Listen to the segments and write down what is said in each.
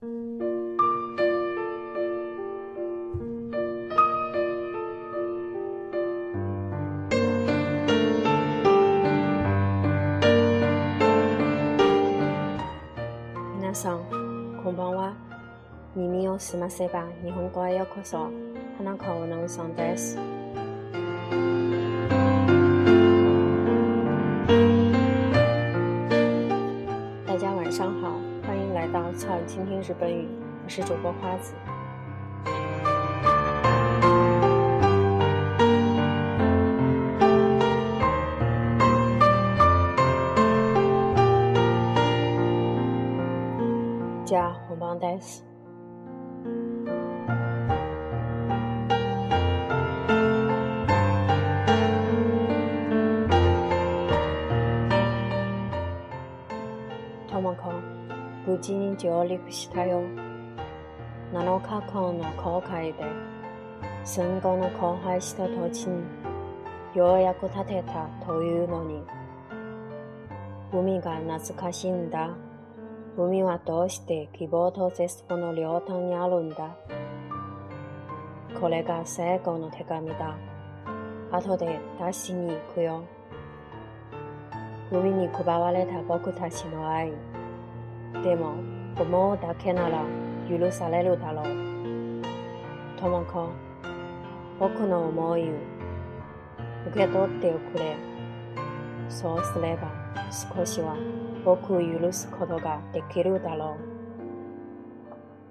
皆さん、こんばんは。耳をすませば、日本語へようこそ。花の顔の女さんです。大家晚上好。欢迎来到《悄然倾听日本语》，我是主播花子。加红帮呆死。汤姆坑。無事に上陸したよ。7日間の航海で、戦後の荒廃した土地に、ようやく建てたというのに、海が懐かしいんだ。海はどうして希望と絶望の両端にあるんだ。これが最後の手紙だ。後で出しに行くよ。海に配われた僕たちの愛。でも、思うだけなら許されるだろう。ともこ、僕の思いを受け取ってくれ。そうすれば少しは僕を許すことができるだろ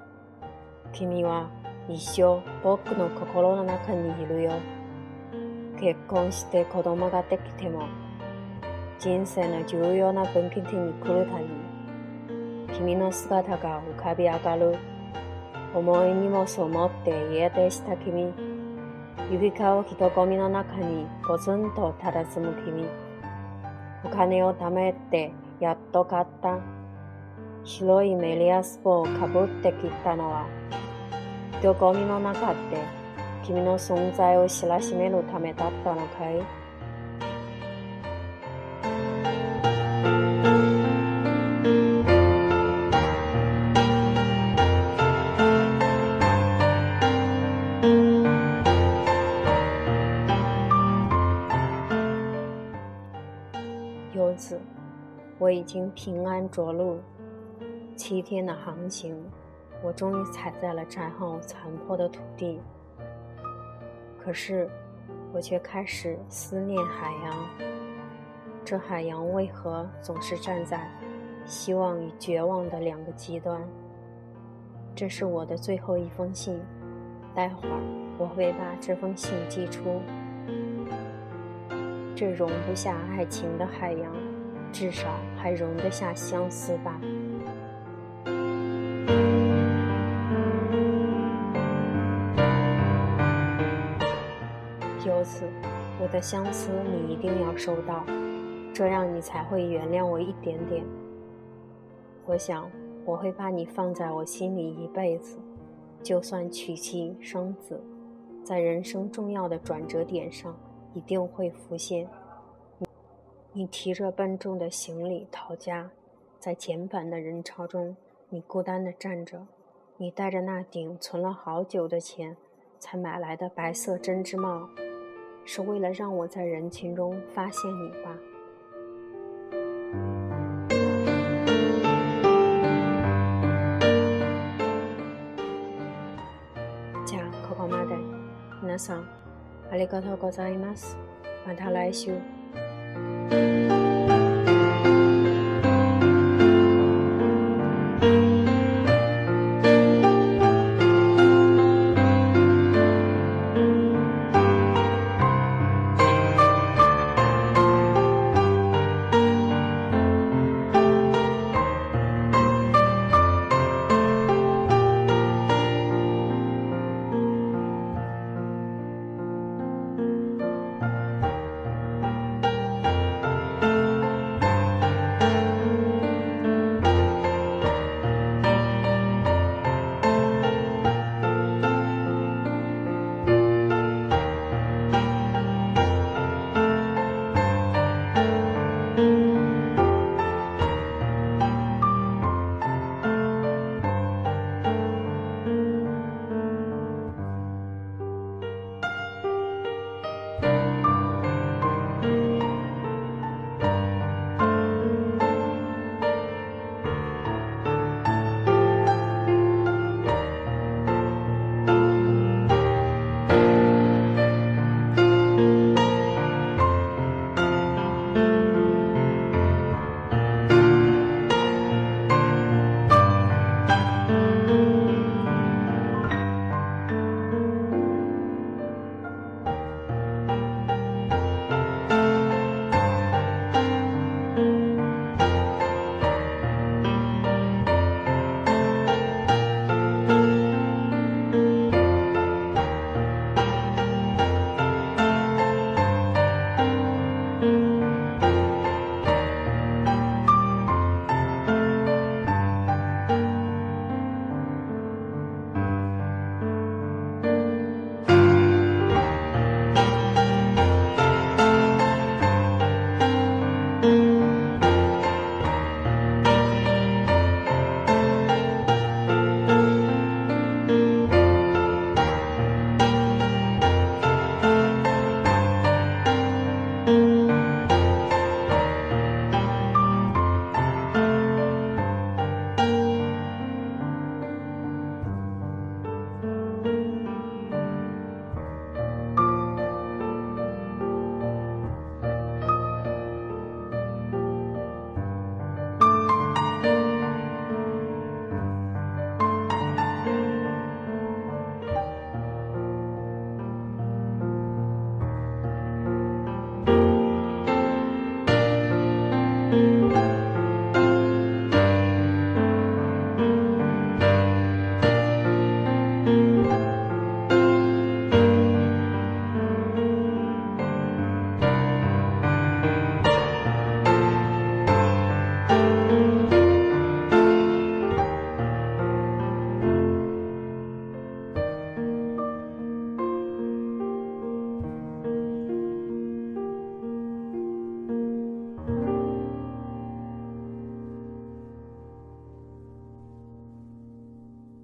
う。君は一生僕の心の中にいるよ。結婚して子供ができても人生の重要な分岐点に来るたび君の姿が浮かび上がる。重い荷物を持って家出した君。行き交う人混みの中にポツンと佇む君。お金を貯めてやっと買った。白いメリアスポをかぶってきたのは、人混みの中で君の存在を知らしめるためだったのかい次，我已经平安着陆，七天的航行，我终于踩在了战后残破的土地。可是，我却开始思念海洋。这海洋为何总是站在希望与绝望的两个极端？这是我的最后一封信，待会儿我会把这封信寄出。这容不下爱情的海洋，至少还容得下相思吧。由此，我的相思你一定要收到，这样你才会原谅我一点点。我想，我会把你放在我心里一辈子，就算娶妻生子，在人生重要的转折点上。一定会浮现。你提着笨重的行李逃家，在简版的人潮中，你孤单的站着。你戴着那顶存了好久的钱才买来的白色针织帽，是为了让我在人群中发现你吧？家，可把妈带，那啥？ありがとうございます。また来週。